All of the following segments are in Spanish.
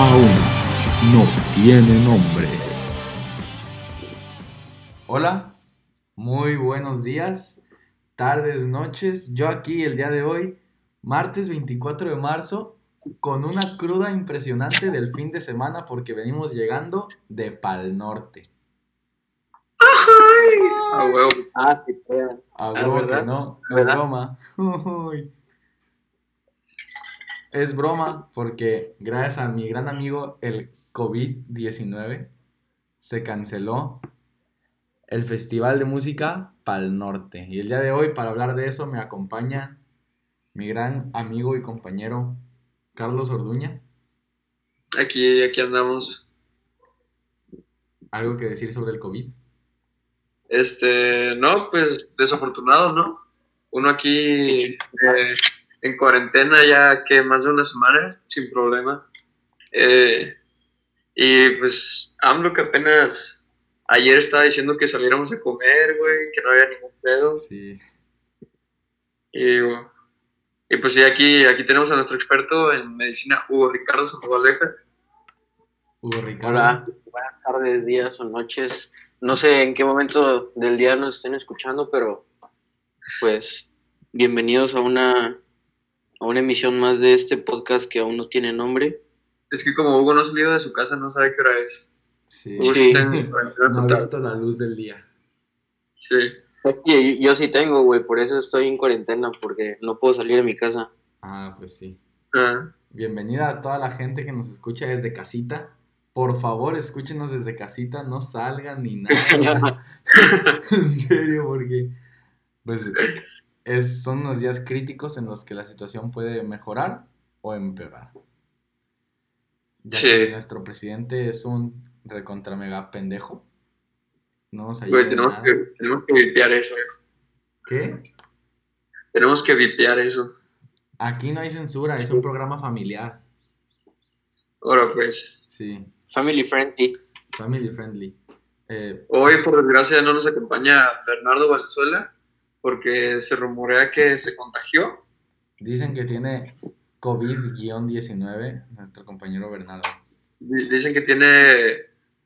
aún no tiene nombre. Hola, muy buenos días, tardes, noches. Yo aquí el día de hoy, martes 24 de marzo, con una cruda impresionante del fin de semana porque venimos llegando de Pal Norte. A huevo. Ah, sí, A Ah, huevo que no, es ¿Verdad? broma. Uy. Es broma porque gracias a mi gran amigo el COVID-19 se canceló el Festival de Música Pal Norte. Y el día de hoy para hablar de eso me acompaña mi gran amigo y compañero Carlos Orduña. Aquí, aquí andamos. ¿Algo que decir sobre el COVID? Este, no, pues desafortunado, ¿no? Uno aquí eh, en cuarentena ya que más de una semana, sin problema. Eh, y pues AMLO que apenas ayer estaba diciendo que saliéramos a comer, güey, que no había ningún pedo. Sí. Y, y pues sí, aquí, aquí tenemos a nuestro experto en medicina, Hugo Ricardo Santobaleja. Hugo Ricardo. Hola, buenas tardes, días o noches. No sé en qué momento del día nos estén escuchando, pero pues bienvenidos a una, a una emisión más de este podcast que aún no tiene nombre. Es que como Hugo no ha salido de su casa, no sabe qué hora es. Sí. Hugo Sí. está en No ha visto la luz del día. Sí. Yo sí tengo, güey, por eso estoy en cuarentena, porque no puedo salir de mi casa. Ah, pues sí. Ah, Bienvenida a toda la gente que nos escucha desde casita. Por favor, escúchenos desde casita, no salgan ni nada. en serio, porque pues es, son unos días críticos en los que la situación puede mejorar o empeorar. Ya Sí. que nuestro presidente es un recontra mega pendejo. No nos ayuda güey, en tenemos nada. que, tenemos que vipear eso, hijo. ¿Qué? Tenemos que vipear eso. Aquí no hay censura, es un programa familiar. Ahora pues. Sí, Family friendly. family friendly. Eh, Hoy, por desgracia, no nos acompaña Bernardo Valenzuela porque se rumorea que se contagió. Dicen que tiene COVID-19, nuestro compañero Bernardo. Di- Dicen que tiene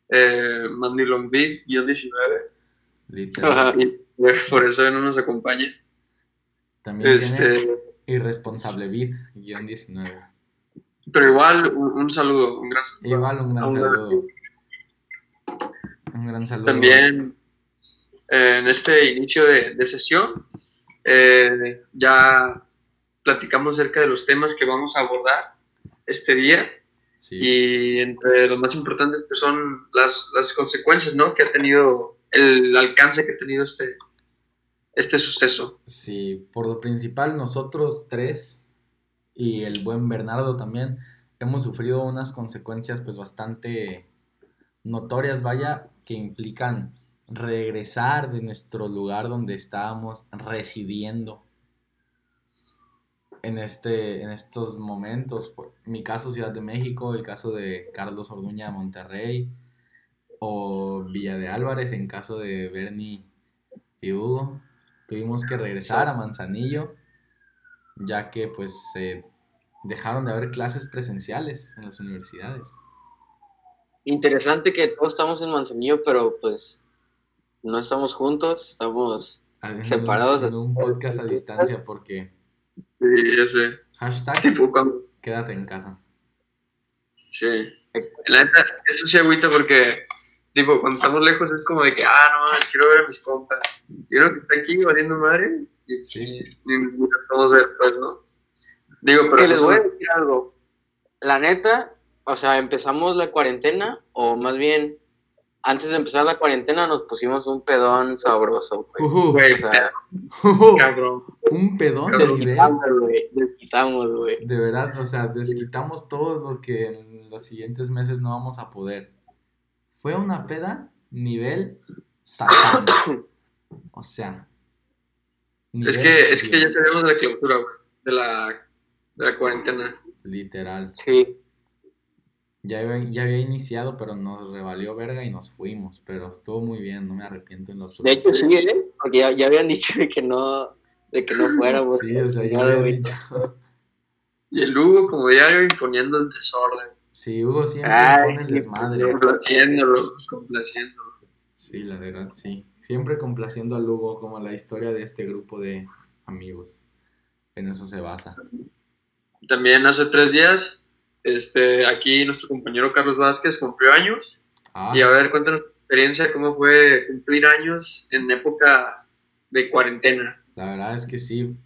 eh, Mandilonvid-19 Literal. Ajá. y por eso no nos acompaña. También tiene Este, irresponsable vid-19. pero igual, un, un saludo, un gran saludo. Igual un gran saludo. Un gran saludo. También en este inicio de, de sesión eh, ya platicamos acerca de los temas que vamos a abordar este día Sí. y entre los más importantes pues, son las, las consecuencias ¿no? que ha tenido, el alcance que ha tenido este, este suceso. Sí, por lo principal nosotros tres y el buen Bernardo también hemos sufrido unas consecuencias pues bastante notorias, vaya, que implican regresar de nuestro lugar donde estábamos residiendo en, este, en estos momentos. Por- mi caso Ciudad de México, el caso de Carlos Orduña Monterrey o Villa de Álvarez en caso de Bernie y Hugo. Tuvimos que regresar a Manzanillo ya que pues dejaron de haber clases presenciales en las universidades. Interesante que todos estamos en Manzanillo, pero pues no estamos juntos, estamos un- Separados. En un podcast a distancia porque Sí, ya sé. hashtag Tipo, cuando- quédate en casa. sí. La neta, eso sí agüita porque, tipo, cuando estamos lejos es como de que, ah, no, quiero ver a mis compas. Quiero que esté aquí valiendo madre y Sí. ni ni nos podemos ver, pues, ¿no? Digo, pero que les es voy a decir algo. La neta, o sea, empezamos la cuarentena, o más bien, antes de empezar la cuarentena nos pusimos un pedón sabroso, güey. Güey, O sea, cabrón. un pedón de Cabrón. nivel. desquitamos, güey. Desquitamos, güey. De verdad, o sea, desquitamos todo lo que en los siguientes meses no vamos a poder. Fue una peda nivel satán. O sea. Es que, es que ya de la clausura, güey, de la, de la cuarentena. Literal. Sí. Ya había, ya había iniciado, pero nos revalió verga y nos fuimos. Pero estuvo muy bien, no me arrepiento en lo absoluto. De hecho, sí, ¿eh? Porque ya, ya habían dicho de que no, de que no fuéramos. Sí, o sea, ya Nada, había güey. dicho. Y el Hugo como diario imponiendo el desorden. Sí, Hugo siempre Ay, pone el desmadre. Complaciéndolo, complaciéndolo. Sí, la verdad, sí. Siempre complaciendo al Hugo, como la historia de este grupo de amigos. En eso se basa. También hace tres días, este, aquí nuestro compañero Carlos Vázquez cumplió años. Ah, Y a ver, cuéntanos tu experiencia, cómo fue cumplir años en época de cuarentena. la verdad es que sí.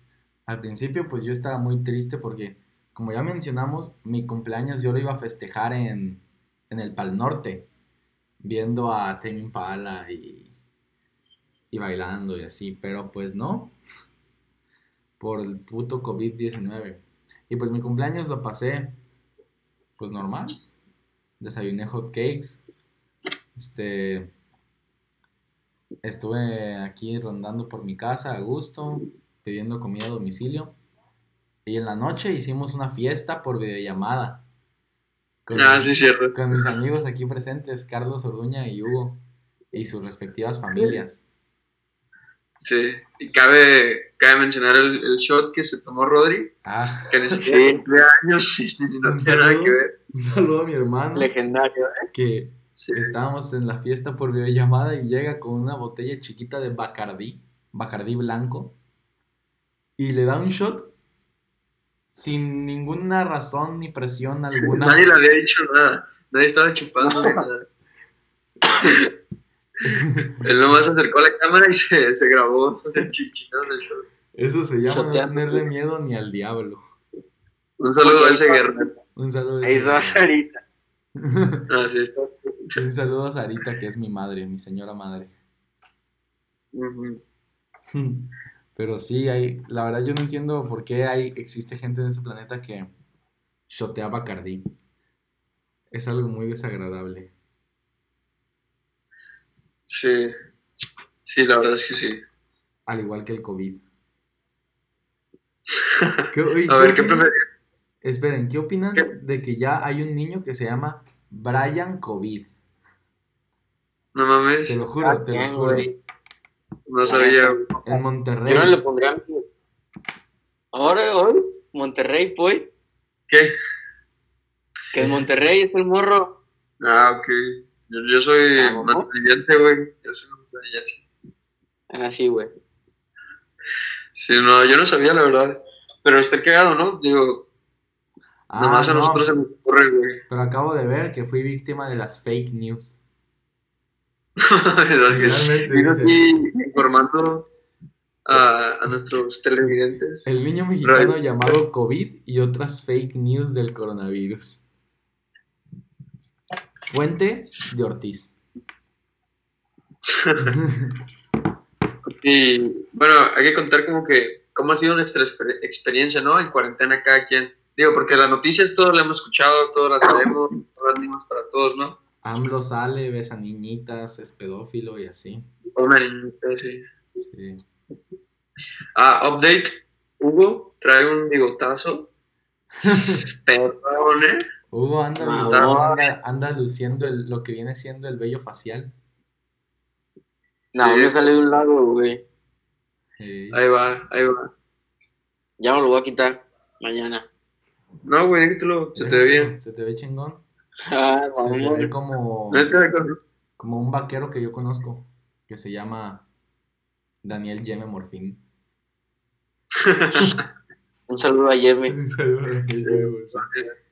Al principio, pues yo estaba muy triste porque, como ya mencionamos, mi cumpleaños yo lo iba a festejar en, en el Pal Norte, viendo a Tame Impala y, y bailando y así, pero pues no, por el puto COVID-19. Y pues mi cumpleaños lo pasé, pues normal. Desayuné hot cakes. Este. Estuve aquí rondando por mi casa a gusto, pidiendo comida a domicilio. Y en la noche hicimos una fiesta por videollamada. Con, Ah, mis- sí, cierto. con mis amigos aquí presentes, Carlos Orduña y Hugo, y sus respectivas familias. Sí. Y cabe, cabe mencionar el, el shot que se tomó Rodri, Ah, que ni siquiera Sí. cumplía años y no Un tiene nada saludo. que ver. un saludo a mi hermano, Legendario, ¿eh? que Sí. estábamos en la fiesta por videollamada y llega con una botella chiquita de Bacardí, Bacardí blanco, y le da un shot sin ninguna razón ni presión alguna. Nadie le había dicho nada. Nadie estaba chupando nada. Él nomás se acercó a la cámara y se, se grabó el shot. Eso se llama no tenerle miedo ni al diablo. Un saludo a ese ahí guerrero. Un saludo. a Ahí ese va guerrero. ahorita. Ah, sí, está. Un saludo a Sarita, que es mi madre, mi señora madre. Pero sí, hay, la verdad yo no entiendo por qué hay, existe gente en este planeta que shotea Bacardí. Es algo muy desagradable. Sí. Sí, la verdad es que sí. Al igual que el COVID. ¿Qué- oye, A ver, ¿qué opinan? Esperen, ¿qué opinan ¿Qué? de que ya hay un niño que se llama Brian COVID? No mames. Te lo juro, te Bien, lo juro. güey. No sabía. En Monterrey. Yo no le. Ahora, hoy, Monterrey, pues. ¿Qué? Que en Monterrey es el morro. Ah, ok. Yo, yo soy Ah, güey. Yo soy mantenimiento. Ah, sí, güey. Sí, no, yo no sabía, la verdad. Pero está cagado, ¿no? Digo, Ah, nomás a no, nosotros se nos ocurre, güey. pero acabo de ver que fui víctima de las fake news. ¿Verdad que Realmente, aquí informando a, a nuestros televidentes. El niño mexicano llamado COVID y otras fake news del coronavirus. Fuente de Ortiz. Y bueno, hay que contar como que cómo ha sido nuestra exper- experiencia, ¿no? En cuarentena cada quien. Digo, porque las noticias todos las hemos escuchado, todas las sabemos, todas las mismas para todos, ¿no? AMLO sale, besa niñitas, es pedófilo y así. Una niñita, sí. Sí. Ah, update. Hugo trae un bigotazo. Perdón, ¿eh? Hugo anda, Mamón. anda, anda luciendo el- lo que viene siendo el vello facial. No, Sí. me sale de un lado, güey. Ahí va, ahí va. Ya me lo voy a quitar mañana. No, güey, dígitelo, se te ve bien. Se te ve chingón. Ah, Se te ve vamos. como, como un vaquero que yo conozco, que se llama Daniel Yeme Morfín. Un saludo a Yeme.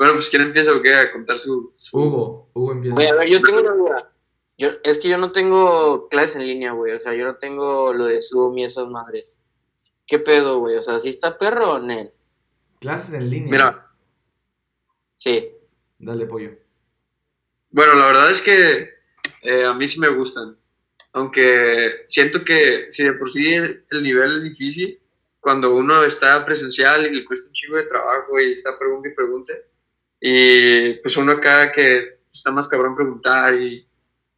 Bueno, pues ¿quién empieza o qué? A contar su... su- Hugo, Hugo empieza. Güey, a ver, yo tengo una duda. Yo, es que yo no tengo clases en línea, güey. O sea, yo no tengo lo de Zoom y esas madres. ¿Qué pedo, güey? O sea, ¿sí está perro o no? Clases en línea. Mira, Sí. Dale pollo. bueno, la verdad es que eh, a mí sí me gustan. Aunque siento que si de por sí el, el nivel es difícil, cuando uno está presencial y le cuesta un chingo de trabajo y está pregunta y pregunte, y pues uno acá que está más cabrón preguntar y,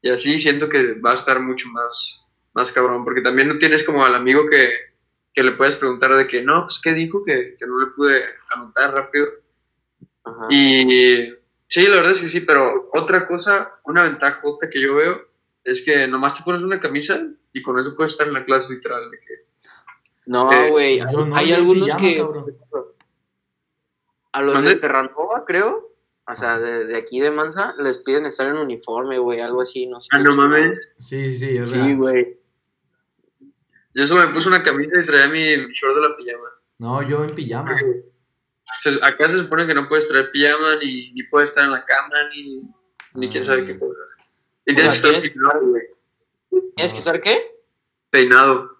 y así siento que va a estar mucho más, más cabrón, porque también no tienes como al amigo que, que le puedes preguntar de que no, pues qué dijo que, que no le pude anotar rápido. Ajá. Y sí, la verdad es que sí, pero otra cosa, una ventaja que yo veo es que nomás te pones una camisa y con eso puedes estar en la clase literal. De que, No, güey. no, hay en algunos pijama, que. cabrón. A los de Terranova, creo. o sea, de, de aquí de Mansa, les piden estar en uniforme, güey, algo así, no sé. Ah, no mames. Sí, sí, es Sí, real. güey. Yo solo me puse una camisa y traía mi, short de la pijama. No, yo en pijama. Se- acá se supone que no puedes traer pijama, ni, ni puedes estar en la cama, ni, ni quién sabe qué cosas. Y O tienes sea, que estar peinado, güey. ¿Tienes que estar qué? Peinado.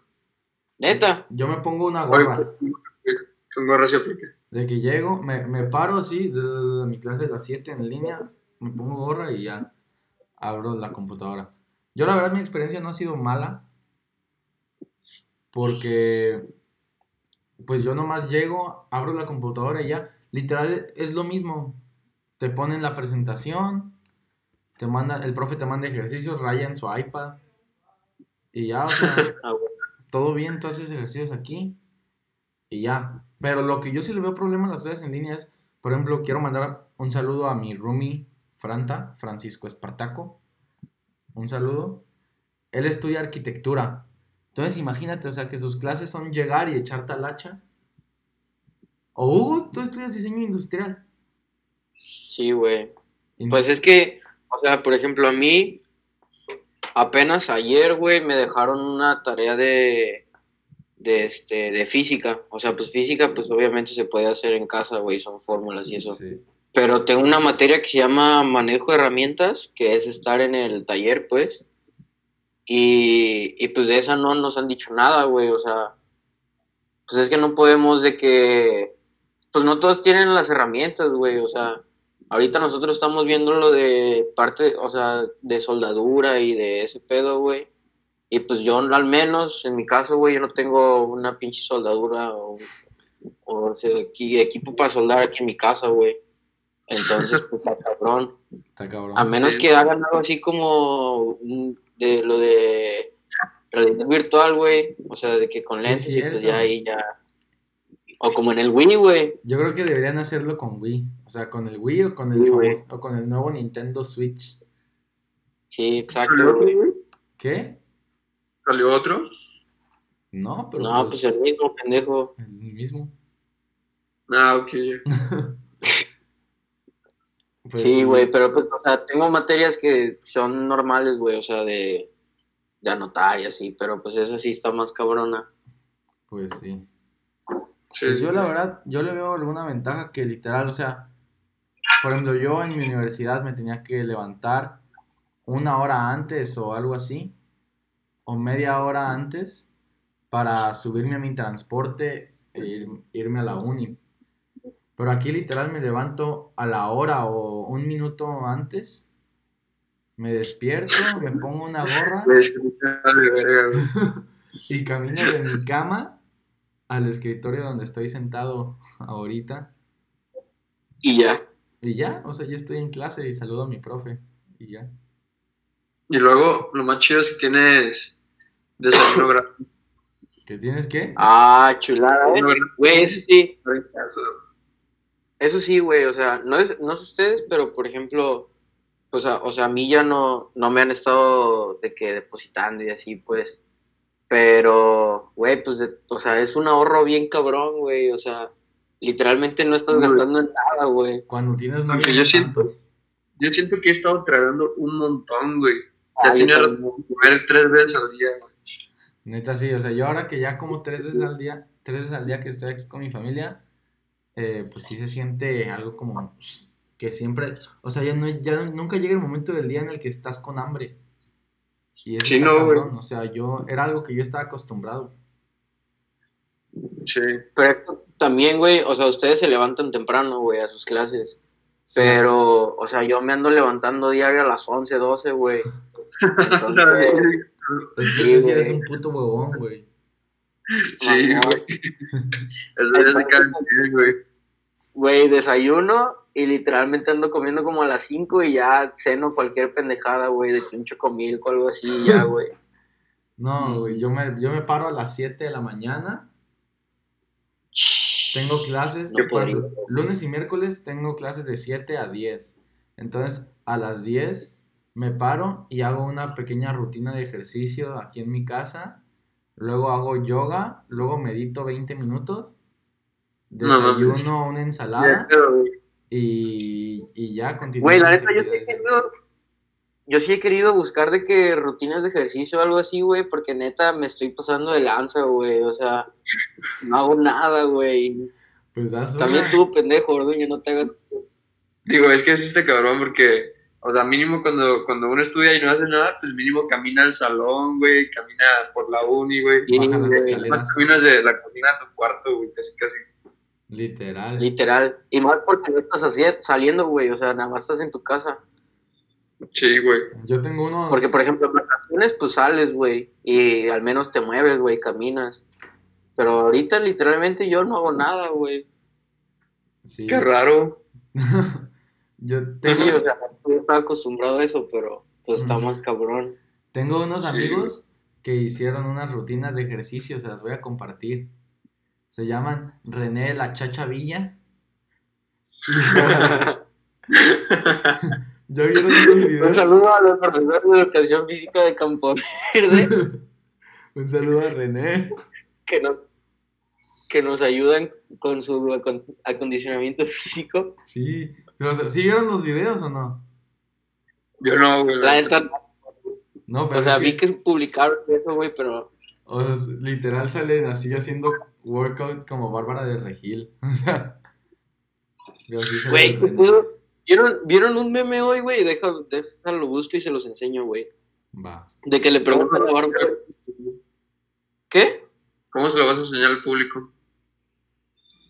Neta. Yo me pongo una gorra. Con gorra se aplica. De que llego, me, me paro así, de, de- de mi clase de las 7 en línea, me pongo gorra y ya abro la computadora. Yo la verdad mi experiencia no ha sido mala, porque pues yo nomás llego, abro la computadora y ya, literal es lo mismo. Te ponen la presentación, te manda, el profe te manda ejercicios, raya en su iPad y ya, o sea, Ah, todo bien, tú haces ejercicios aquí y ya. Pero lo que yo sí le veo problema a las clases en línea es, por ejemplo, quiero mandar un saludo a mi roomie Franta, Francisco Espartaco. Un saludo. Él estudia arquitectura. Entonces imagínate, o sea, que sus clases son llegar y echar talacha. O Hugo, tú estudias diseño industrial. Sí, güey. Pues es que, o sea, por ejemplo, a mí, apenas ayer, güey, me dejaron una tarea de, de, este, de física. O sea, pues física, pues obviamente se puede hacer en casa, güey, son fórmulas y eso. Sí. Pero tengo una materia que se llama manejo de herramientas, que es estar en el taller, pues. Y, y pues de esa no nos han dicho nada, güey. O sea, pues es que no podemos de que, pues no todos tienen las herramientas, güey. O sea, ahorita nosotros estamos viendo lo de parte, o sea, de soldadura y de ese pedo, güey. Y pues yo al menos, en mi caso, güey, yo no tengo una pinche soldadura o, o sea, aquí- equipo para soldar aquí en mi casa, güey. Entonces, pues está cabrón. Está cabrón. A menos Sí. que hagan algo así como de lo de realidad virtual, güey. O sea, de que con Sí, lentes y pues ya ahí ya. O como en el Wii, güey. Yo creo que deberían hacerlo con Wii. O sea, con el Wii o con el, Sí, güey. famoso- o con el nuevo Nintendo Switch. Sí, exacto, ¿Salió güey. otro, güey? ¿Qué? ¿Salió otro? No, pero No, pues el mismo pendejo. el mismo. Ah, ok. ya. Pues sí, güey, pero pues, o sea, tengo materias que son normales, güey, o sea, de, de anotar y así, pero pues esa sí está más cabrona. Pues sí. Sí. Pues yo la verdad, yo le veo alguna ventaja que literal, o sea, por ejemplo, yo en mi universidad me tenía que levantar una hora antes o algo así, o media hora antes, para subirme a mi transporte e ir- irme a la uni. Pero aquí literal me levanto a la hora o un minuto antes, me despierto, me pongo una gorra y camino de mi cama al escritorio donde estoy sentado ahorita. Y ya. Y ya, o sea, ya estoy en clase y saludo a mi profe. Y ya. Y luego, lo más chido es que tienes desayuno gratis. ¿Qué tienes que? Ah, chulada, ¿eh? Güey, eso sí. Eso sí, güey, o sea, no es, no es ustedes, pero por ejemplo, o sea, o sea, a mí ya no, no me han estado de que depositando y así, pues. Pero, güey, pues, de- o sea, es un ahorro bien cabrón, güey, o sea, literalmente no estás Güey. gastando en nada, güey. Cuando tienes no yo siento-. Yo siento que he estado tragando un montón, güey. Ya Ah, tenía de comer tres veces al día, güey. Neta, sí, o sea, yo ahora que ya como tres veces al día, tres veces al día que estoy aquí con mi familia, eh, pues sí se siente algo como que siempre, o sea, ya, no, ya nunca llega el momento del día en el que estás con hambre. Y eso Sí, no, güey. cabrón, o sea, yo, era algo que yo estaba acostumbrado. Sí. Pero también, güey, o sea, ustedes se levantan temprano, güey, a sus clases. Sí. Pero, o sea, yo me ando levantando diario a las 11, 12, güey. Entonces, Es que Sí, tú sí eres un puto huevón, güey. Sí, güey. Eso bien, güey. Güey, desayuno y literalmente ando comiendo como a las 5 y ya ceno cualquier pendejada, güey, de que un chocomilco o algo así, ya, güey. No, güey, yo me, yo me paro a las 7 de la mañana, tengo clases, No por podría. ejemplo, lunes y miércoles tengo clases de 7 a 10. Entonces, a las 10 me paro y hago una pequeña rutina de ejercicio aquí en mi casa. Luego hago yoga, luego medito 20 minutos, No desayuno una ensalada. Y, y ya continúo. Güey, la neta, yo sí he actividades. querido, yo sí he querido buscar de que rutinas de ejercicio o algo así, güey, porque neta me estoy pasando de lanza, güey, o sea, no hago nada, güey. Pues También una. tú, pendejo, Orduña, no te hagas... Digo, es que es este cabrón porque, o sea, mínimo cuando, cuando uno estudia y no hace nada, pues mínimo camina al salón, güey, camina por la uni, güey. Sí, Baja las escaleras. Caminas de la cocina a tu cuarto, güey, casi casi. Literal. Literal. Y más porque no estás así, saliendo, güey, o sea, nada más estás en tu casa. Sí, güey. Yo tengo unos. Porque, por ejemplo, en vacaciones, pues sales, güey, y al menos te mueves, güey, caminas. Pero ahorita, literalmente, yo no hago nada, güey. Sí. Qué raro. Yo tengo, Sí, o sea, yo estaba acostumbrado a eso, pero pues está más cabrón. tengo unos Sí. amigos que hicieron unas rutinas de ejercicio, se las voy a compartir. Se llaman René de la Chacha Villa. ¿Ya vieron esos videos? Un saludo a los profesores de educación física de Campo Verde Un saludo a René. que nos, que nos ayudan con su acon- acondicionamiento físico. Sí. ¿Sí vieron los videos o no? Yo no, güey. La neta, No, pero o sea, vi que publicaron eso, güey, pero o sea, es- literal salen así haciendo workout como Bárbara de Regil. Güey. ¿Vieron, ¿Vieron un meme hoy, güey? Deja, déjalo busco y se los enseño, güey. Va. De que le preguntan a Bárbara. ¿Qué? ¿Cómo se lo vas a enseñar al público?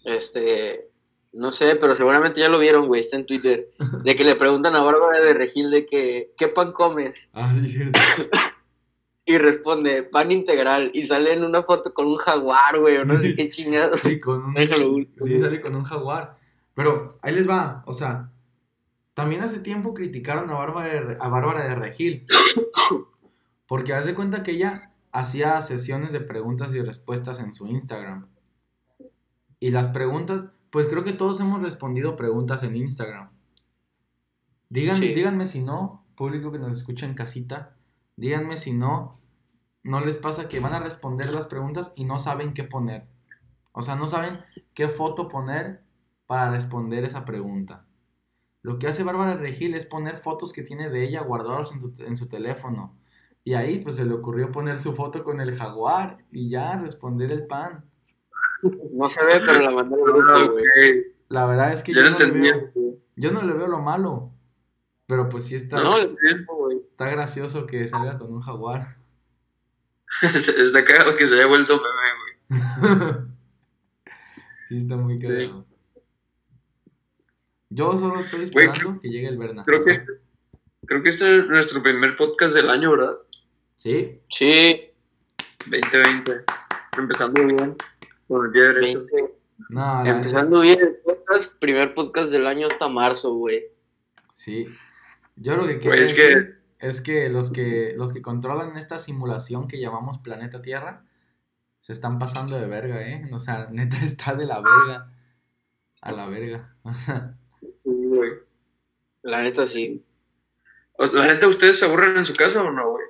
Este, no sé, pero seguramente ya lo vieron, güey, está en Twitter. De que le preguntan a Bárbara de Regil de que, ¿qué pan comes? Ah, sí, cierto. Y responde, pan integral. Y sale en una foto con un jaguar, güey, o no sé qué chingados. Sí, con un, Déjalo sí, sale con un jaguar. Pero ahí les va, o sea, también hace tiempo criticaron a Bárbara de, a Bárbara de Regil. Porque haz de cuenta que ella hacía sesiones de preguntas y respuestas en su Instagram. Y las preguntas, pues creo que todos hemos respondido preguntas en Instagram. Digan, Sí. Díganme si no, público que nos escucha en casita, díganme si no, no les pasa que van a responder las preguntas y no saben qué poner. O sea, no saben qué foto poner para responder esa pregunta. Lo que hace Bárbara Regil es poner fotos que tiene de ella guardadas en, tu- en su teléfono. Y ahí pues se le ocurrió poner su foto con el jaguar y ya responder el pan. No se ve, pero la mandé al grupo, Ah, güey. ok. La verdad es que Yo yo, no le veo, yo no le veo lo malo. Pero pues sí está, No, Bien. güey. está gracioso que salga con un jaguar. Está cagado que se haya vuelto meme, güey. sí, está muy cagado. Yo solo estoy Güey, esperando que llegue el Berna. Creo que, este, creo que este es nuestro primer podcast del año, ¿verdad? Sí, Sí, 2020. Empezando bien. Con el pie derecho. 20. no, la Empezando bien el podcast, primer podcast del año hasta marzo, güey. Sí. Yo lo que quiero es que los que los que controlan esta simulación que llamamos planeta Tierra se están pasando de verga, ¿eh? O sea, neta está de la verga a la verga. Güey. La neta sí. La neta, ¿ustedes se aburren en su casa o no, güey?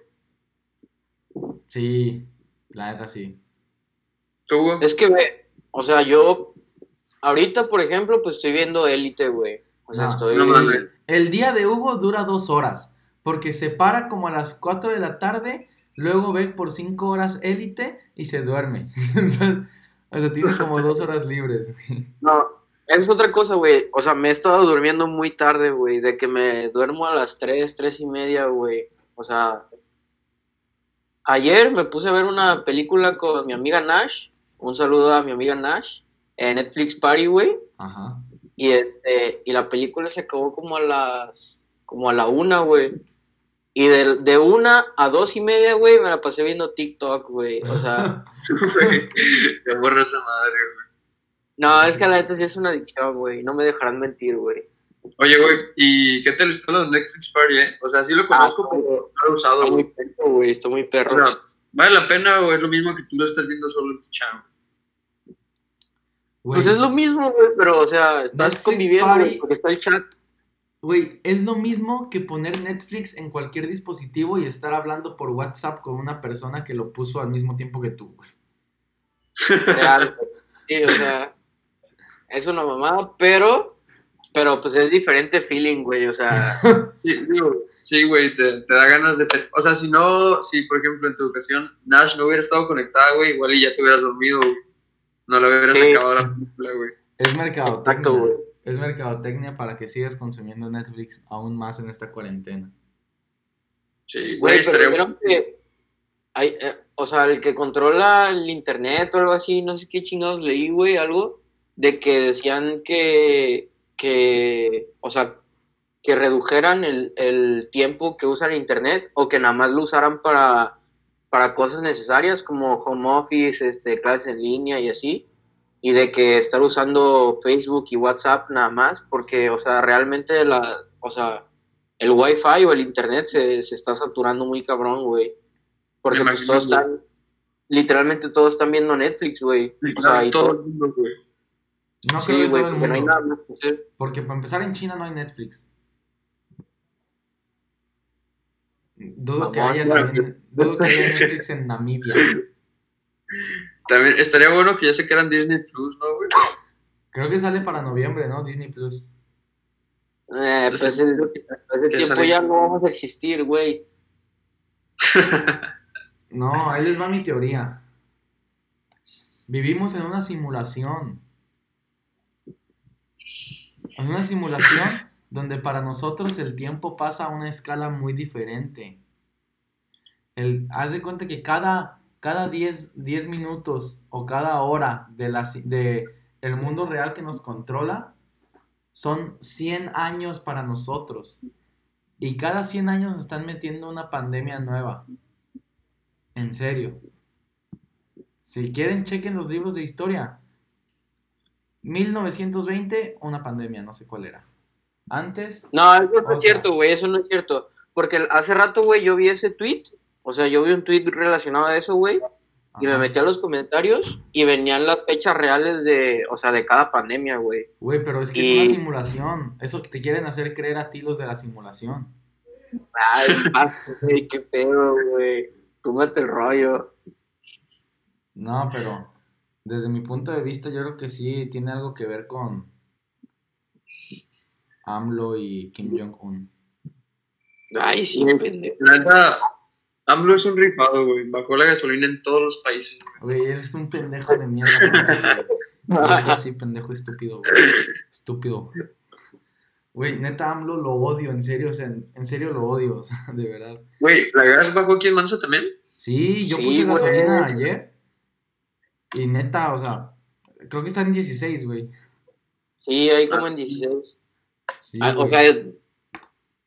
sí, la neta sí. ¿Tú, güey? Es que, ve, o sea, yo ahorita, por ejemplo, pues estoy viendo Élite, güey. O sea, No, estoy... no. El día de Hugo dura dos horas, porque se para como a las 4 de la tarde, luego ve por cinco horas élite y se duerme. Entonces, o sea, tiene como dos horas libres. güey. No, es otra cosa, güey. O sea, me he estado durmiendo muy tarde, güey. De que me duermo a las 3, 3 y media, güey. O sea, ayer me puse a ver una película con mi amiga Nash. Un saludo a mi amiga Nash. En Netflix Party, güey. Ajá. Y este, y la película se acabó como a las, como a la una, güey. Y de, de una a dos y media, güey, me la pasé viendo TikTok, güey. O sea, Güey, Me aburre esa madre, güey. no, es que la neta sí es una adicción, güey. No me dejarán mentir, güey. Oye, güey, ¿y qué tal está lo de Netflix Party, eh? O sea, sí lo conozco, Ah, pero no lo he usado, Está muy güey. perro, güey. Está muy O perro. sea, ¿vale la pena o es lo mismo que tú lo estás viendo solo en tu channel? Pues es lo mismo, güey, pero, o sea, estás Netflix conviviendo, Party- porque está el chat. Güey, es lo mismo que poner Netflix en cualquier dispositivo y estar hablando por WhatsApp con una persona que lo puso al mismo tiempo que tú, güey. real, güey. Sí, o sea, es una mamada, pero Pero pues es diferente feeling, güey, o sea, Sí, digo, sí, güey, te, te da ganas de... te- O sea, si no, si por ejemplo en tu educación Nash no hubiera estado conectada, güey, igual y ya te hubieras dormido, güey. No le hubieras Sí. acabado la película, güey. Es mercadotecnia. Exacto, güey. Es mercadotecnia para que sigas consumiendo Netflix aún más en esta cuarentena. Sí, güey, Güey, pero que hay, eh, o sea, el que controla el internet o algo así, no sé qué chingados leí, güey, algo, de que decían que, que, o sea, que redujeran el, el tiempo que usan internet o que nada más lo usaran para, para cosas necesarias como home office, este, clases en línea y así, y de que estar usando Facebook y WhatsApp nada más, porque, o sea, realmente la, o sea, el Wi-Fi o el internet se, se está saturando muy cabrón, güey. Porque pues todos están, literalmente todos están viendo Netflix, güey. O sea, y todo todo. el mundo, güey. No Sí, creo que güey, todo el porque no hay mundo. nada más que hacer. Porque para empezar en China no hay Netflix. Dudo que haya también, dudo que haya Netflix en Namibia. También estaría bueno que ya se quedan Disney Plus, ¿no, güey? Creo que sale para noviembre, ¿no? Disney Plus. Eh, pues Pues, ese, tiempo sale- ya no vamos a existir, güey. No, ahí les va mi teoría. Vivimos en una simulación. En una simulación donde para nosotros el tiempo pasa a una escala muy diferente. Haz de cuenta que cada, cada 10, 10 minutos o cada hora de, la, si- de mundo real que nos controla son 100 años para nosotros. Y cada 100 años están metiendo una pandemia nueva. En serio. Si quieren, chequen los libros de historia. 1920, una pandemia, no sé cuál era. Antes, No, eso no es cierto, güey, eso no es cierto. Porque hace rato, güey, yo vi ese tweet, o sea, yo vi un tweet relacionado a eso, güey, y me metí a los comentarios y venían las fechas reales de, o sea, de cada pandemia, güey. Güey, pero es que Y- es una simulación. Eso te quieren hacer creer a ti los de la simulación. Ay, güey, qué pedo, güey. Túmate el rollo. No, pero desde mi punto de vista, yo creo que sí tiene algo que ver con AMLO y Kim Jong-un. Ay, sí, pendejo. AMLO es un rifado, güey. Bajó la gasolina en todos los países. Güey, eres un pendejo de mierda. Güey. Sí, pendejo estúpido, güey. Estúpido. Güey, neta AMLO lo odio, en serio, o sea, en, en serio lo odio, o sea, de verdad. Güey, ¿la gas bajó aquí en Mansa también? Sí, yo Sí, puse güey. gasolina ayer. Y neta, o sea, creo que está en 16, güey. Sí, hay como en 16. Sí, Ah, o sea,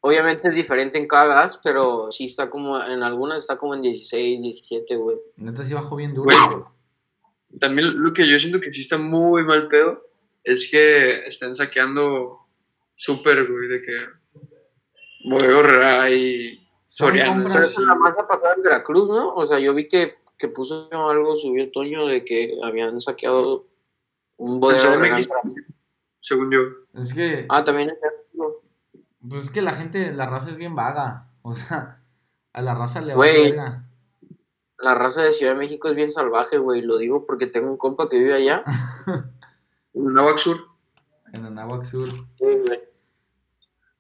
obviamente es diferente en cada gas, pero sí está como, en algunas está como en 16, 17, güey. Neta sí bajó bien duro. Güey. También lo que yo siento que existe muy mal pedo es que estén saqueando súper, güey, de que Bodega y Son Soriana. Pero eso nada más ha pasado en Veracruz, ¿no? O sea, yo vi que, que puso algo, subió Toño de que habían saqueado un bodega según yo. Es que, Ah, también es pues es que la gente, la raza es bien vaga. O sea, a la raza le va Güey. verga. La raza de Ciudad de México es bien salvaje, güey. Lo digo porque tengo un compa que vive allá. En Navac Sur. En Anáhuac Sur. Sí, güey.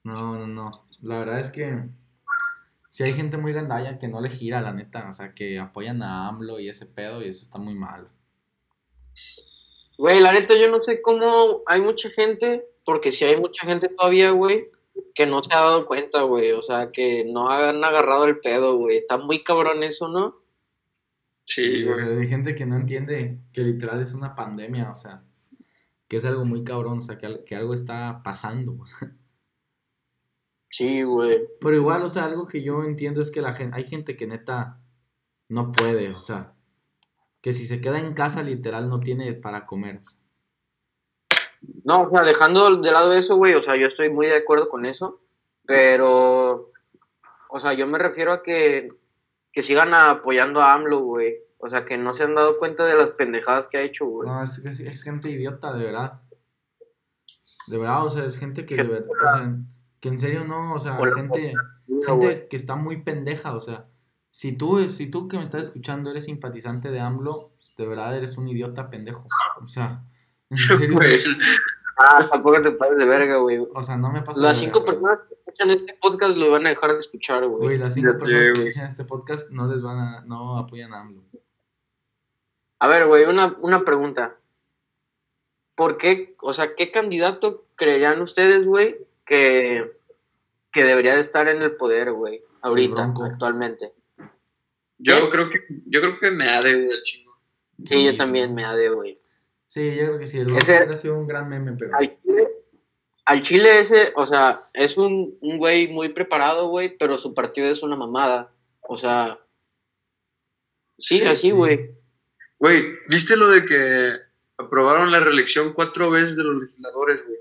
No, no, no. La verdad es que si hay gente muy gandalla que no le gira, la neta. O sea, que apoyan a AMLO y ese pedo y eso está muy mal. Güey, la neta, yo no sé cómo hay mucha gente, porque si hay mucha gente todavía, güey, que no se ha dado cuenta, güey. O sea, que no han agarrado el pedo, güey. Está muy cabrón eso, ¿no? Sí, o güey. sea, hay gente que no entiende que literal es una pandemia, o sea, que es algo muy cabrón, o sea, que, al- que algo está pasando. o sea. Sí, güey. Pero igual, o sea, algo que yo entiendo es que la gente, hay gente que neta no puede, o sea, que si se queda en casa literal no tiene para comer. No, o sea, dejando de lado eso, güey, o sea, yo estoy muy de acuerdo con eso, pero, o sea, yo me refiero a que, que sigan apoyando a AMLO, güey. O sea, que no se han dado cuenta de las pendejadas que ha hecho, güey. No, es, es, es gente idiota, de verdad. De verdad, o sea, es gente que de verdad, o sea, que en serio no, o sea, Hola, gente, gente que está muy pendeja, o sea, si tú, si tú que me estás escuchando eres simpatizante de AMLO, de verdad eres un idiota pendejo. O sea, en serio. Güey, Ah, tampoco te pases de verga, güey. O sea, no me pasa Las cinco verga. personas que escuchan este podcast lo van a dejar de escuchar, Güey, güey. las cinco Ya sé, personas que escuchan este podcast no les van a, no apoyan a AMLO. A ver, güey, una, una pregunta. ¿Por qué, o sea, qué candidato creerían ustedes, güey, que, que debería de estar en el poder, güey, ahorita, actualmente? Yo creo que, yo creo que me ha de, güey, el chingo. Sí, yo también me adeo, güey. Sí, yo creo que sí. El Ese- hubiera sido un gran meme, pero. Al Chile, al Chile ese, o sea, es un, un güey muy preparado, güey, pero su partido es una mamada. O sea, sí, Sí, así, sí. güey. Güey, ¿viste lo de que aprobaron la reelección cuatro veces de los legisladores, güey?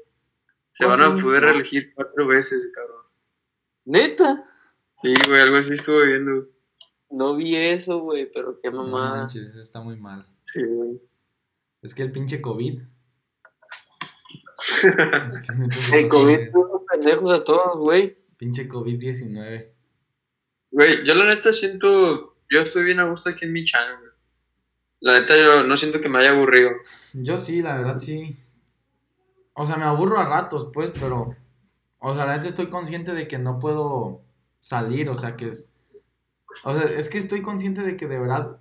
Se van ¿Cuatro a poder reelegir cuatro veces, cabrón. Neta, Sí, güey, algo así estuve viendo. No vi eso, güey, pero qué No mamada. manches, eso está muy mal. Sí, güey. Es que el pinche COVID. es que se el COVID puso pendejos a todos, güey. Pinche COVID-19. Güey, yo la neta siento, yo estoy bien a gusto aquí en mi channel, güey. La neta yo no siento que me haya aburrido. Yo sí, la verdad sí. O sea, me aburro a ratos, pues, pero. O sea, la neta estoy consciente de que no puedo salir, o sea, que es. O sea, es que estoy consciente de que de verdad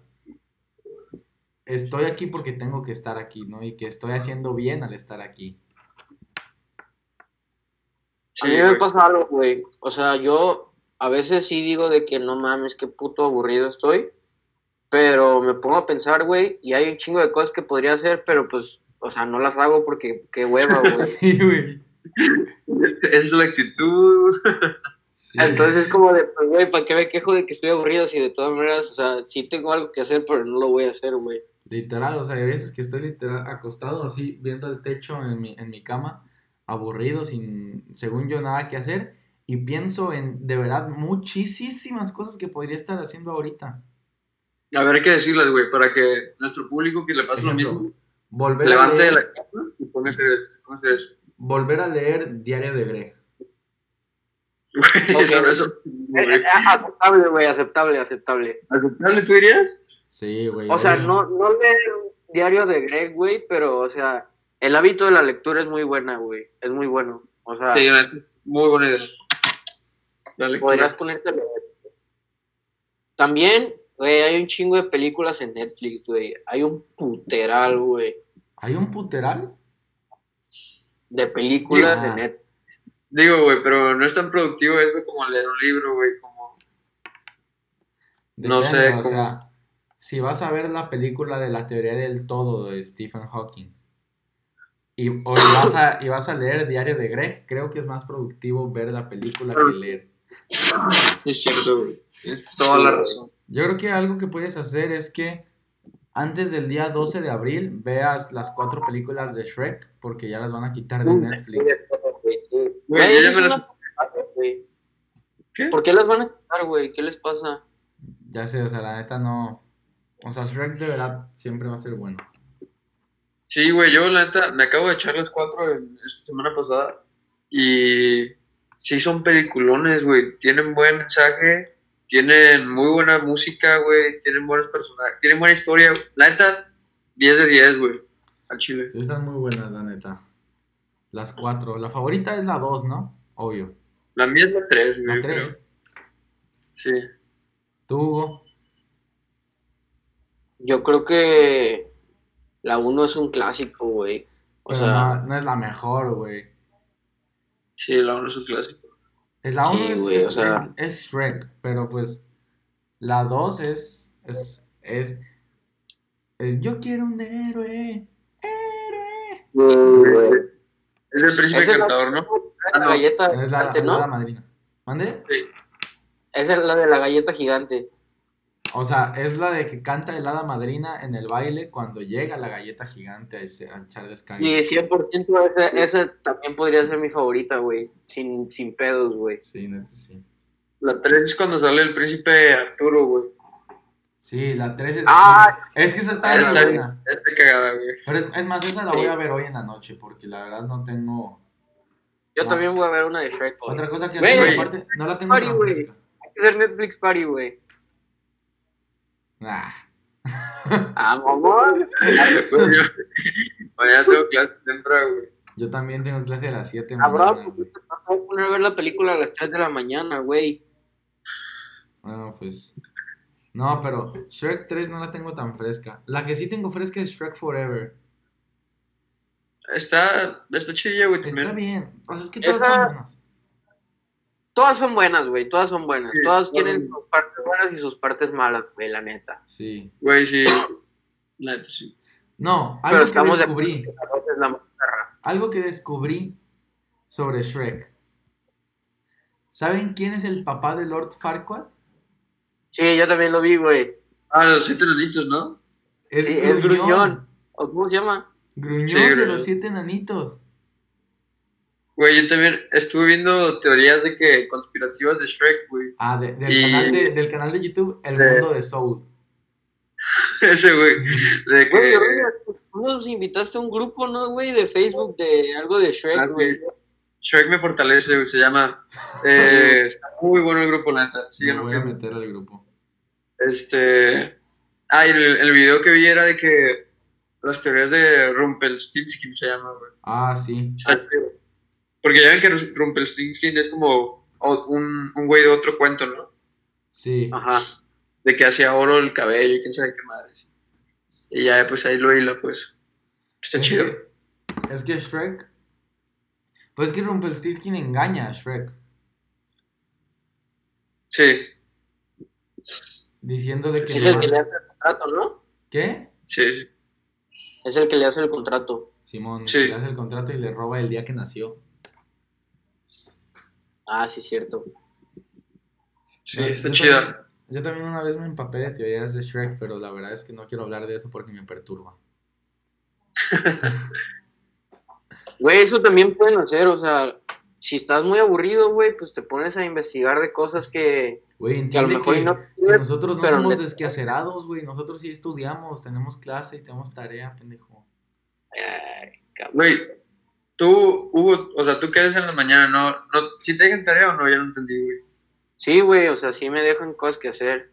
estoy aquí porque tengo que estar aquí, ¿no? Y que estoy haciendo bien al estar aquí. a mí me pasa algo, güey. O sea, yo a veces sí digo de que no mames, qué puto aburrido estoy. Pero me pongo a pensar, güey, y hay un chingo de cosas que podría hacer, pero pues, o sea, no las hago porque qué hueva, güey. Sí, güey. Esa es la actitud. Sí. Entonces es como de, pues, güey, ¿para qué me quejo de que estoy aburrido si de todas maneras, o sea, sí tengo algo que hacer, pero no lo voy a hacer, güey? Literal, o sea, hay veces que estoy literal acostado así, viendo el techo en mi, en mi cama, aburrido, sin, según yo, nada que hacer, y pienso en, de verdad, muchísimas cosas que podría estar haciendo ahorita. A ver, hay que decirles, güey, para que nuestro público que le pase lo mismo, Volver a, levante de la cama y póngase, póngase eso. volver a leer Diario de Greg. Güey, Ok. eso no es Eh, eh, aceptable, güey, aceptable, aceptable. aceptable, ¿tú dirías? Sí, güey. O sea, no, no leer un diario de Greg, güey, pero, o sea, el hábito de la lectura es muy buena, güey. Es muy bueno. O sea, Sí, muy buena idea. Dale, podrías ponerte a leer. También, güey, hay un chingo de películas en Netflix, güey. Hay un puteral, güey, ¿Hay un puteral? de películas Ah. en Netflix. Digo, güey, pero no es tan productivo eso como leer un libro, güey, como... No sé O cómo- sea, si vas a ver la película de la teoría del todo de Stephen Hawking y, o y vas, a, y vas a leer Diario de Greg, creo que es más productivo ver la película que leer. Es cierto, güey. Tienes toda la razón. Yo creo que algo que puedes hacer es que antes del día 12 de abril veas las cuatro películas de Shrek porque ya las van a quitar de Netflix. Güey, yo ya me las-. ¿Por qué las van a quitar, güey? ¿Qué les pasa? Ya sé, o sea, la neta no... O sea, Shrek de verdad siempre va a ser bueno. Sí, güey, yo la neta me acabo de echar las cuatro en- esta semana pasada y sí son peliculones, güey. Tienen buen mensaje, tienen muy buena música, güey, tienen buenos personajes, tienen buena historia. güey. La neta, 10 de 10, güey, al chile. Sí, están muy buenas, la neta. Las cuatro. La favorita es la dos, ¿no? Obvio. La mía es la 3, güey. La creo. tres. Sí. Tú, Hugo. Yo creo que la 1 es un clásico, güey. O Pero sea, no, no es la mejor, güey. Sí, la 1 es un clásico. Es la Sí, uno es, güey, es, o sea- es- es Shrek, pero pues la dos es, es, es, es yo quiero un héroe, héroe. Es el príncipe encantador, ¿no? la no. galleta Es la, gigante, la ¿no? madrina. ¿Mande? Sí. Esa es la de la galleta gigante. O sea, es la de que canta el hada madrina en el baile cuando llega la galleta gigante a, ese, a echar descanso. Y 100% esa, esa también podría ser mi favorita, güey. Sin, sin pedos, güey. Sí, neta, sí. La 3 es cuando sale el príncipe Arturo, güey. Sí, la 3 es... Ah, es que esa está muy está- buena. Está cagada, güey. Pero es, es más, esa la voy a ver hoy en la noche porque la verdad no tengo Yo No. también voy a ver una de Shrek, güey. otra cosa que Güey, hacer. güey. Aparte, no la tengo Party, tan güey. fresca. Hay que hacer Netflix Party, güey. Ah. Ah, mamón. Yo- Mañana tengo clase temprano, güey. Yo también tengo clase a las 7 Cabrón, mañana, ¿por güey. qué te vas a poner a ver la película a las 3 de la mañana, güey? Bueno, pues. No, pero Shrek 3 no la tengo tan fresca. La que sí tengo fresca es Shrek Forever. Está, está chilla, güey, Está bien. Pues es que todas están buenas. Todas son buenas, güey, todas son buenas. Sí, todas tienen son- sus partes buenas y sus partes malas, güey, la neta. Sí. Güey, sí. La neta, sí. No, Pero algo que estamos descubrí. Algo que descubrí sobre Shrek. ¿Saben quién es el papá de Lord Farquaad? Sí, yo también lo vi, güey. Ah, los siete nanitos, ¿no? Es sí, es Gruñón. ¿O cómo se llama? Gruñón Sí, de Gruñón. los siete enanitos. Güey, yo también estuve viendo teorías de que conspirativas de Shrek, güey. Ah, de- del, Y- canal de, del canal de YouTube El De- Mundo de Soul. Ese, güey. De Güey, que. Roger, tú nos invitaste a un grupo, ¿no, güey? De Facebook de algo de Ah, Shrek, güey. sí. Shrek me fortalece, güey, se llama. Eh, está muy bueno el grupo, la neta. Me Síganlo. voy a meter al grupo. Este. Ah, el, el video que vi era de que. Las teorías de Rumpelstiltskin se llama, güey. Ah, sí. Está. Porque ya ven que Rumpelstiltskin es como un, un güey de otro cuento, ¿no? Sí. Ajá. De que hacía oro el cabello y quién sabe qué madres. Y ya, pues ahí lo hila, pues. Está es chido. Que, es que Shrek. Pues es que Rumpelstiltskin engaña a Shrek. Sí, Diciéndole que. Sí, es el que le hace el contrato, ¿no? ¿Qué? sí. Es el que le hace el contrato. Simón, Sí. le hace el contrato y le roba el día que nació. Ah, sí, cierto. Sí, está yo chida. también- Yo también una vez me empapé de teorías de Shrek, pero la verdad es que no quiero hablar de eso porque me perturba. Güey, eso también pueden hacer, o sea, si estás muy aburrido, güey, pues te pones a investigar de cosas que, Güey, que a lo entiende mejor que, no que nosotros no somos desquacerados, güey. Nosotros sí estudiamos, tenemos clase y tenemos tarea, pendejo. Ay, cabrón. Güey, tú, Hugo, o sea, tú qué haces en la mañana, ¿no? no ¿Sí te dejan tarea o no? Ya no entendí, güey. Sí, güey, o sea, sí me dejan cosas que hacer.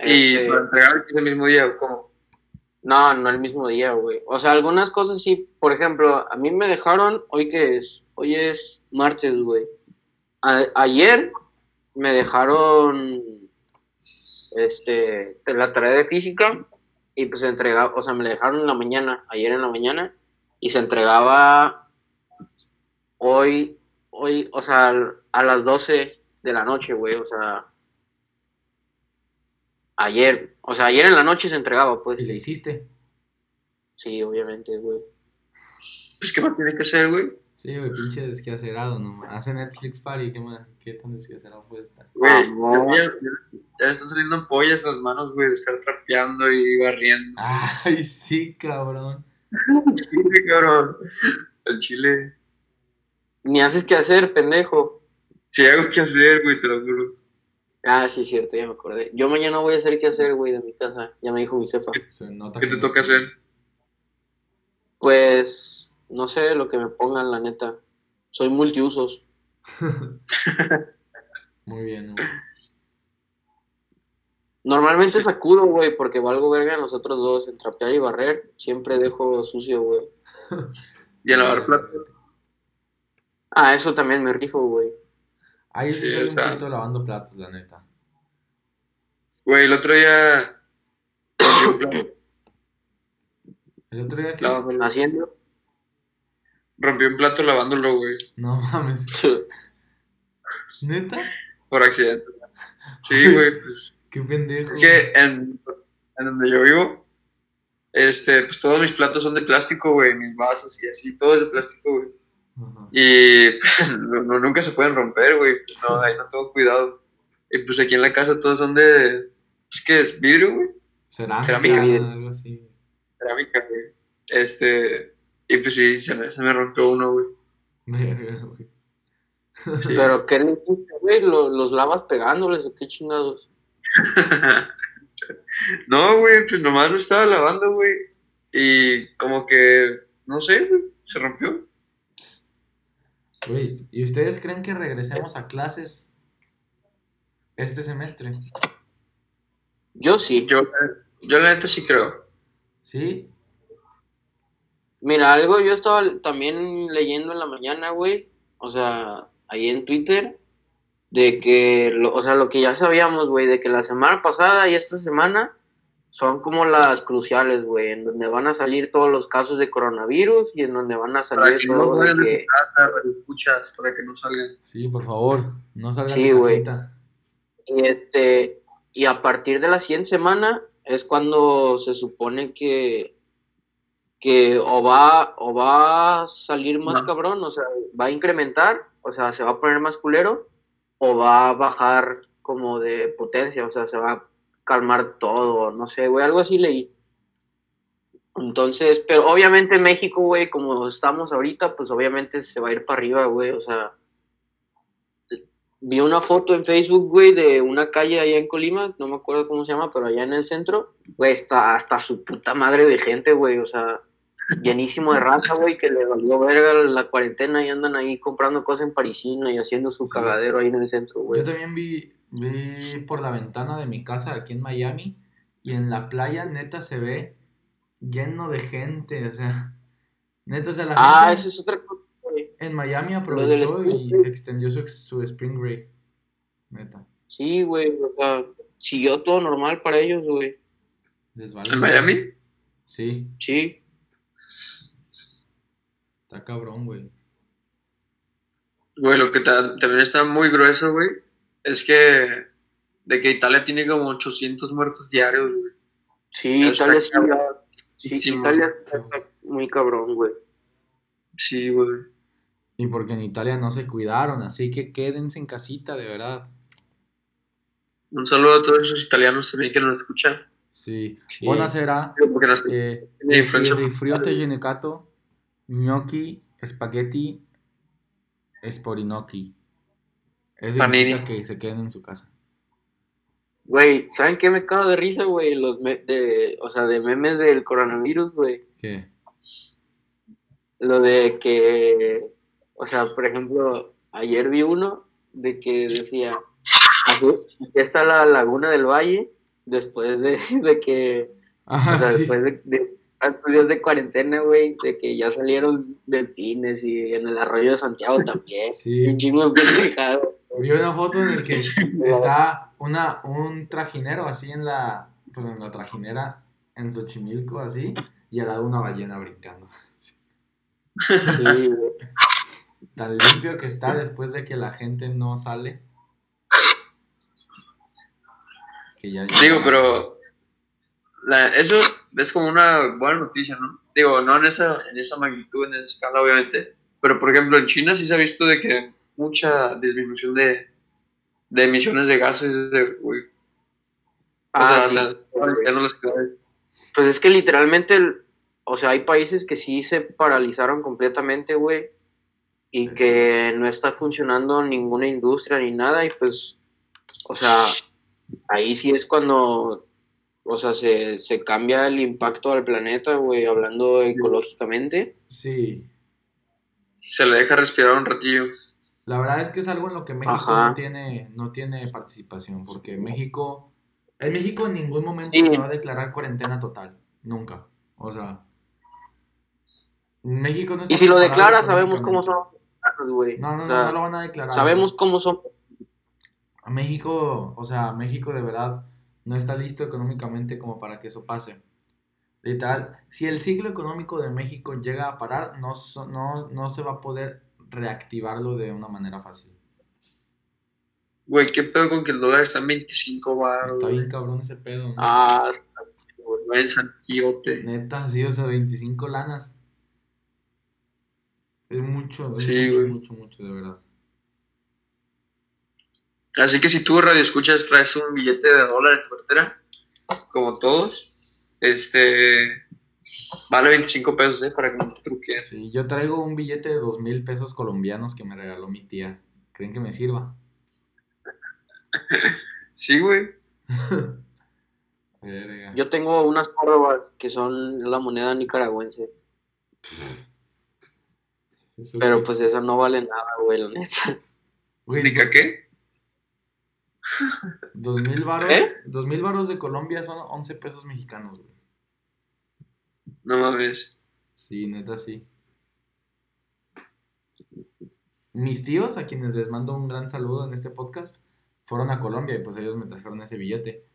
Y Este, para entregar ese mismo día, ¿o ¿cómo? No, no el mismo día, güey. O sea, algunas cosas sí. Por ejemplo, a mí me dejaron, hoy que es, hoy es martes, güey. Ayer me dejaron, este, la tarea de física y pues se entregaba, o sea, me la dejaron en la mañana, ayer en la mañana y se entregaba hoy, hoy, o sea, a las 12 de la noche, güey. O sea, ayer, o sea, ayer en la noche se entregaba, pues. Y le hiciste. Sí, obviamente, güey. Pues, ¿qué más tiene que hacer, güey? Sí, güey, pinche desquacerado, ¿no? Hace Netflix Party, ¿qué, más? ¿qué tan desquacerado puede estar? Güey, Vamos. ya, ya- ya están saliendo ampollas en las manos, güey, de estar trapeando y barriendo. Ay, sí, cabrón. Sí, cabrón. El chile. Ni haces que hacer, pendejo. Si hay algo que hacer, güey, te lo juro. Ah, sí, cierto, ya me acordé. Yo mañana voy a hacer qué hacer, güey, de mi casa. Ya me dijo mi jefa. Se nota ¿Qué que te no toca hacer? Pues, no sé, lo que me pongan, la neta. Soy multiusos. Muy bien, güey. Normalmente sacudo, güey, porque valgo verga en los otros dos. En trapear y barrer, siempre dejo sucio, güey. Y a lavar platos. Ah, eso también me rifo, güey. Ahí sí, soy o sea- un pito lavando platos, la neta. Güey, el otro día. El otro día que... Haciendo. Rompí un plato lavándolo, güey, No mames. ¿Neta? por accidente. Sí, güey, pues. Qué pendejo. Es que en, en donde yo vivo, este, pues todos mis platos son de plástico, güey, mis vasos y así, todo es de plástico, güey. Y pues, no- no- nunca se pueden romper, güey. Pues, no, ahí no tengo cuidado. Y pues aquí en la casa todos son de. Pues que es vidrio, güey. Cerámica, Cerámica. algo así. Cerámica, güey. Este. Y pues sí, se me, se me rompió uno, güey. Verga, güey. Sí. Pero, ¿qué le güey? ¿Lo- ¿Los lavas pegándoles o qué chingados? no, güey, pues nomás lo estaba lavando, güey. Y como que. No sé, güey. Se rompió. Güey, ¿y ustedes creen que regresemos a clases este semestre? Yo sí. Yo, yo la neta sí creo. ¿Sí? Mira, algo yo estaba también leyendo en la mañana, güey, o sea, ahí en Twitter, de que, lo- o sea, lo que ya sabíamos, güey, de que la semana pasada y esta semana son como las cruciales, güey, en donde van a salir todos los casos de coronavirus y en donde van a Para salir que no todo de vayan de que... tu casa, escuchas, para que no salgan. Sí, por favor, no salgan Sí, de güey. Y, este, y a partir de la siguiente semana es cuando se supone que, que o va, o va a salir más No. cabrón, o sea, va a incrementar, o sea, se va a poner más culero, o va a bajar como de potencia, o sea, se va a calmar todo, no sé, güey, algo así leí. Entonces, pero obviamente en México, güey, como estamos ahorita, pues obviamente se va a ir para arriba, güey, o sea, vi una foto en Facebook, güey, de una calle allá en Colima, no me acuerdo cómo se llama, pero allá en el centro, güey, está hasta su puta madre de gente, güey, o sea, llenísimo de raza, güey, que le valió verga la cuarentena y andan ahí comprando cosas en Parisina y haciendo su Sí. cagadero ahí en el centro, güey. Yo también vi, vi por la ventana de mi casa aquí en Miami y en la playa neta se ve lleno de gente, o sea, neta, o sea, la Ah, gente eso es otra cosa, güey. en Miami aprovechó y extendió su, su spring break, neta, Sí, güey, o sea, siguió todo normal para ellos, güey. ¿En. Miami? Sí, Sí. Está cabrón, güey. Güey, lo que ta- también está muy grueso, güey, es que de que Italia tiene como 800 muertos diarios, güey. Sí, Está Italia sí, cabrón. sí, Sí, Italia está muy cabrón, güey. Sí, güey. Y porque en Italia no se cuidaron, así que quédense en casita, de verdad. Un saludo a todos esos italianos también que nos escuchan. Sí. Sí. Buonasera. Porque nos Eh, rifriote genecato, gnocchi, spaghetti, sporinocchi. Eso significa que se queden en su casa. Güey, ¿saben qué me cago de risa, güey? Los me- de, o sea, de memes del coronavirus, güey. ¿Qué? Lo de que, o sea, por ejemplo, ayer vi uno de que decía, aquí está la laguna del valle, después de, de que, Ah, o sea, sí. después de, de tantos días de cuarentena, güey, de que ya salieron delfines y en el arroyo de Santiago también. Sí. Un chingo de pendejado. Vi una foto en el que está una, un trajinero así en la, pues en la trajinera en Xochimilco así, y al lado una ballena brincando. Sí, güey. Tan limpio que está después de que la gente no sale. Que ya Digo, pero la- eso es como una buena noticia, ¿no? Digo, no en esa, en esa magnitud, en esa escala, obviamente. Pero, por ejemplo, en China sí se ha visto de que mucha disminución de, de emisiones de gases de. O Ah, sea, sí. o sea, ya no las ciudades. Pues es que literalmente, o sea, hay países que sí se paralizaron completamente, güey, y que no está funcionando ninguna industria ni nada, y pues, o sea, ahí sí es cuando, o sea, se, se cambia el impacto al planeta, güey, hablando ecológicamente. Sí. Se le deja respirar un ratillo. La verdad es que es algo en lo que México Ajá. no tiene, no tiene participación, porque México, en México en ningún momento Sí. se va a declarar cuarentena total, nunca. O sea, México no está Y si lo declara, sabemos cómo son güey. No, no, O no, sea, no lo van a declarar. Sabemos cómo son. A México, o sea, México de verdad no está listo económicamente como para que eso pase. Literal, si el ciclo económico de México llega a parar, no, no, no se va a poder reactivarlo de una manera fácil. Güey, ¿qué pedo con que el dólar está en 25 baros? Está bien cabrón ese pedo. ¿no? Ah, güey, en San Quijote. Neta, sí, o sea, 25 lanas. Es mucho, es Sí, mucho, güey. mucho, mucho, de verdad. Así que si tú, radio escuchas, traes un billete de dólar en tu cartera, como todos, este, vale 25 pesos, ¿eh? Para que no te truques. Sí, yo traigo un billete de dos mil pesos colombianos que me regaló mi tía. ¿Creen que me sirva? Sí, güey. Yo tengo unas córdobas que son la moneda nicaragüense. Pero pues esa no vale nada, güey, la neta. Güey, ¿Nica qué? Dos mil varos, ¿Eh? dos mil varos de Colombia son 11 pesos mexicanos, güey. No mames. Sí, neta, sí. Mis tíos, a quienes les mando un gran saludo en este podcast, fueron a Colombia y pues ellos me trajeron ese billete.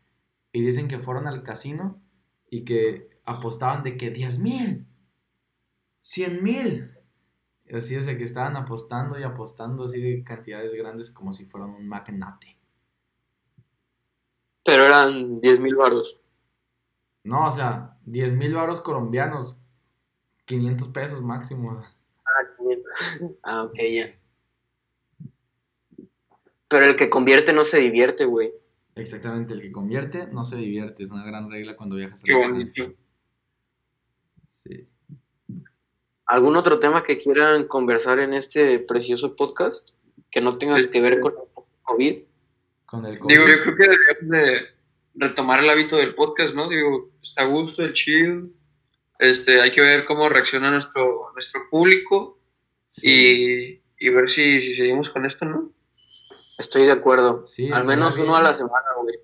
Y dicen que fueron al casino y que apostaban de que 10 mil, 100 mil. Así, o sea, que estaban apostando y apostando así de cantidades grandes como si fueran un magnate. Pero eran 10 mil varos. No, o sea, 10 mil varos colombianos, 500 pesos máximo. o sea. Ah, 500. Ah, ok, ya. Pero el que convierte no se divierte, güey. Exactamente, el que convierte no se divierte. Es una gran regla cuando viajas al Qué bonito. extranjero. Sí. ¿Algún otro tema que quieran conversar en este precioso podcast que no tenga que ver con el COVID? Con el Digo, yo creo que deberíamos de retomar el hábito del podcast, ¿no? Digo, está a gusto, el chill. Este, hay que ver cómo reacciona nuestro, nuestro público Sí. y, y ver si, si seguimos con esto, ¿no? Estoy de acuerdo. Sí, Al menos uno a la semana, güey.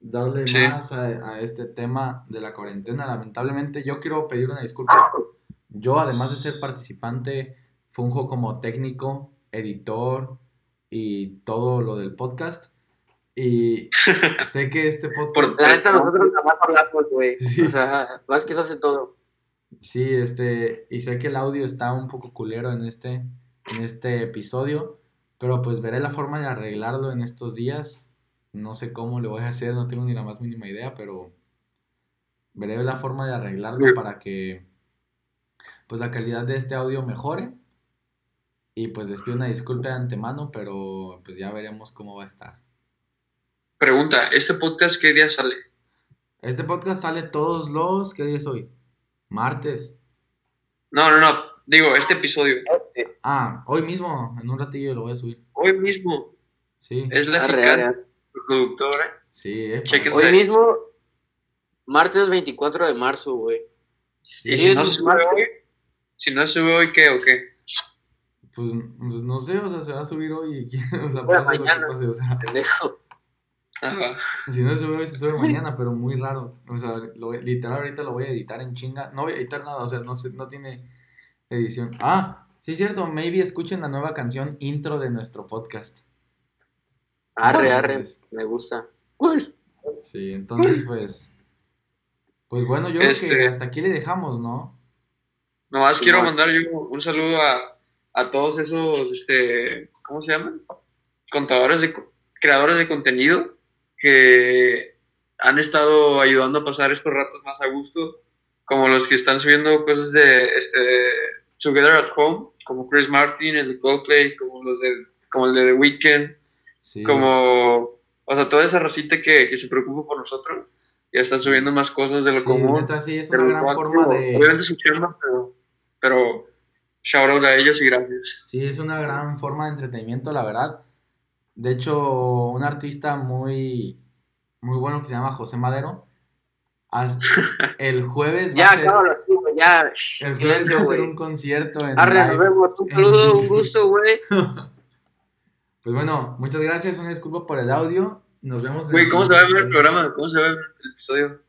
darle Sí. más a, a este tema de la cuarentena. Lamentablemente, yo quiero pedir una disculpa. Yo, además de ser participante, funjo como técnico, editor y todo lo del podcast. Y sé que este podcast. Por- La neta, nosotros nada más hablamos, güey. O sea, Vázquez hace todo. Sí, este, y sé que el audio está un poco culero en este, en este episodio, pero pues veré la forma de arreglarlo en estos días. No sé cómo lo voy a hacer, no tengo ni la más mínima idea, pero veré la forma de arreglarlo para que pues la calidad de este audio mejore. Y pues les pido una disculpa de antemano, pero pues ya veremos cómo va a estar. Pregunta, ¿este podcast qué día sale? Este podcast sale todos los, ¿qué día es hoy? Martes. No, no, no. Digo, este episodio. Ah, hoy mismo, en un ratillo lo voy a subir. Hoy mismo. Sí. Es la eficaz arre. productora. Sí, eh, Chequen. para- Hoy mismo, martes 24 de marzo, güey. sí, Y si no es se sube martes. hoy, si no se sube hoy, ¿qué o qué? pues, pues no sé, o sea, se va a subir hoy y o sea, Bueno, pase lo que mañana. pase, o sea, Pendejo. Ah, si no se sube hoy, se sube mañana, pero muy raro, o sea, lo literal ahorita lo voy a editar en chinga, no voy a editar nada, o sea, no, sé, no tiene edición. Ah, sí es cierto, maybe escuchen la nueva canción intro de nuestro podcast. Arre, arre. Entonces, Me gusta. Uy. Sí, entonces pues, pues bueno, yo creo que Este- hasta aquí le dejamos, ¿no? Nomás Sí, quiero mandar yo un saludo a, a todos esos, este, ¿cómo se llaman? Contadores de, creadores de contenido que han estado ayudando a pasar estos ratos más a gusto, como los que están subiendo cosas de, este, Together at Home, como Chris Martin, el de Coldplay, como los de, como el de The Weeknd, Sí. como, o sea, toda esa racita que, que se preocupa por nosotros, ya están subiendo más cosas de lo Sí, común. neta, sí, es una gran cual, forma de... Obviamente su chamba, pero, pero shout out a ellos y gracias. Sí, es una gran forma de entretenimiento, la verdad. De hecho, un artista muy, muy bueno que se llama José Madero, el jueves va Ya, a ser. Ya. el jueves va a güey. un concierto en Arre, nos vemos. Un saludo, un gusto, güey. Pues bueno, muchas gracias, una disculpa por el audio. Nos vemos en Güey, el ¿cómo se va a ver el programa? ¿Cómo se va a ver el episodio?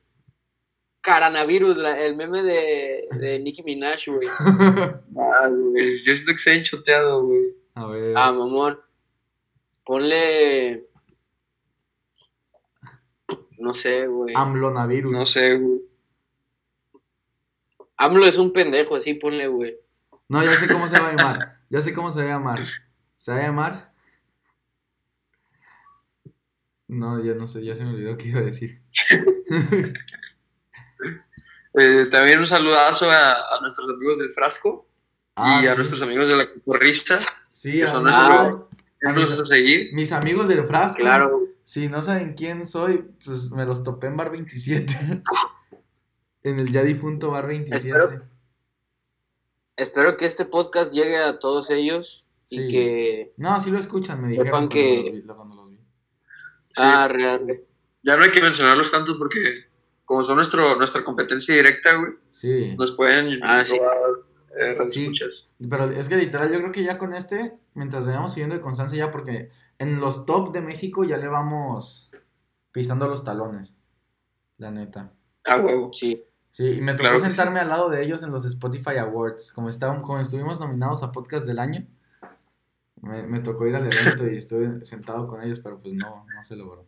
Caranavirus, la- el meme de, de Nicki Minaj, güey. Ah, güey, yo siento que se ha enchoteado, güey. A ver. Ah, mamón. Ponle. No sé, güey. Amlonavirus. No sé, güey. AMLO es un pendejo, así ponle, güey. No, ya sé cómo se va a llamar. Ya sé cómo se va a llamar. ¿Se va a llamar? No, ya no sé, ya se me olvidó qué iba a decir. Eh, también un saludazo a, a nuestros amigos del Frasco Ah, y a nuestros amigos de la Cocorrista. Sí, que a son nuestros- a mis, Vamos a seguir. mis amigos del frasco. Claro. Si no saben quién soy, pues me los topé en Bar 27. en el ya difunto Bar 27. Espero- Espero que este podcast llegue a todos ellos y Sí. que. No, sí lo escuchan, me dijeron cuando, que- los vi, cuando los vi. Sí. Ah, real. Ya no hay que mencionarlos tanto porque, como son nuestro, nuestra competencia directa, güey, Sí. nos pueden Ah, sí. Eh, Sí. escuchas. Pero es que literal, yo creo que ya con este, mientras vayamos subiendo de constancia ya, porque en los top de México ya le vamos pisando los talones. La neta. Ah, huevo. Sí. Sí, y me tocó Claro sí. sentarme al lado de ellos en los Spotify Awards. Como, estaban, como estuvimos nominados a Podcast del Año, me, me tocó ir al evento y estuve sentado con ellos, pero pues no, no se logró.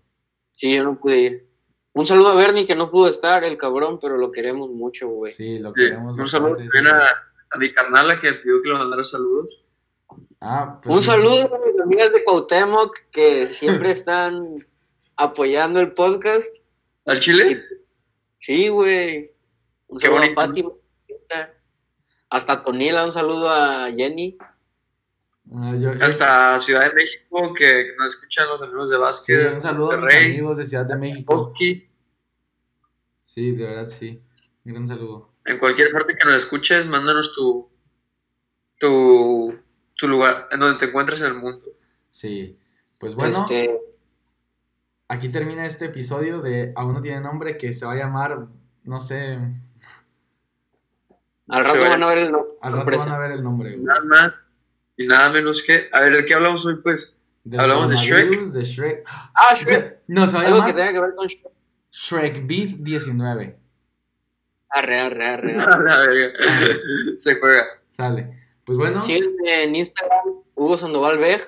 Sí, yo no pude ir. Un saludo a Bernie que no pudo estar, el cabrón, pero lo queremos mucho, güey. Sí, lo Sí, queremos un saludo sí. a, a mi carnala que pidió que le mandara saludos. Ah, pues Un sí. saludo a mis amigas de Cuauhtémoc que siempre están apoyando el podcast. ¿Al Chile? Sí, güey. Un Qué saludo bonito. a Fátima. Hasta Tonila, un saludo a Jenny. Ah, yo- yo- Hasta Ciudad de México, que nos escuchan los amigos de sí, básquet. un saludo a mis amigos de Ciudad de México. Sí, de verdad, sí. Un gran saludo. En cualquier parte que nos escuches, mándanos tu, tu, tu lugar, en donde te encuentres en el mundo. Sí. Pues bueno, Este, aquí termina este episodio de Aún no tiene nombre que se va a llamar, no sé, al rato van a ver el nombre. al rato van a ver el nombre. güey. Nada más y nada menos que. A ver, ¿de qué hablamos hoy, pues? Del Hablamos de Shrek. coronavirus, de Shrek. Ah, O sea, Shrek. No, se va a Algo que tenga que ver con Shrek. Shrek Beat 19. Arre, arre, arre. Se juega. Sale. Pues bueno, Sígueme en Instagram, Hugo Sandoval Bej.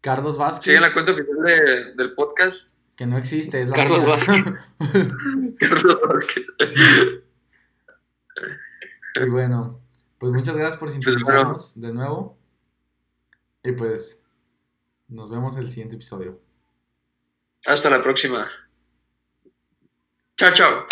Carlos Vázquez. Sigue la cuenta oficial de- del podcast. Que no existe, es la Carlos mía. Vázquez. Carlos Vázquez. Sí. Y bueno, pues muchas gracias por bueno. sintonizarnos de nuevo. Y pues nos vemos en el siguiente episodio. Hasta la próxima. Chao, chao.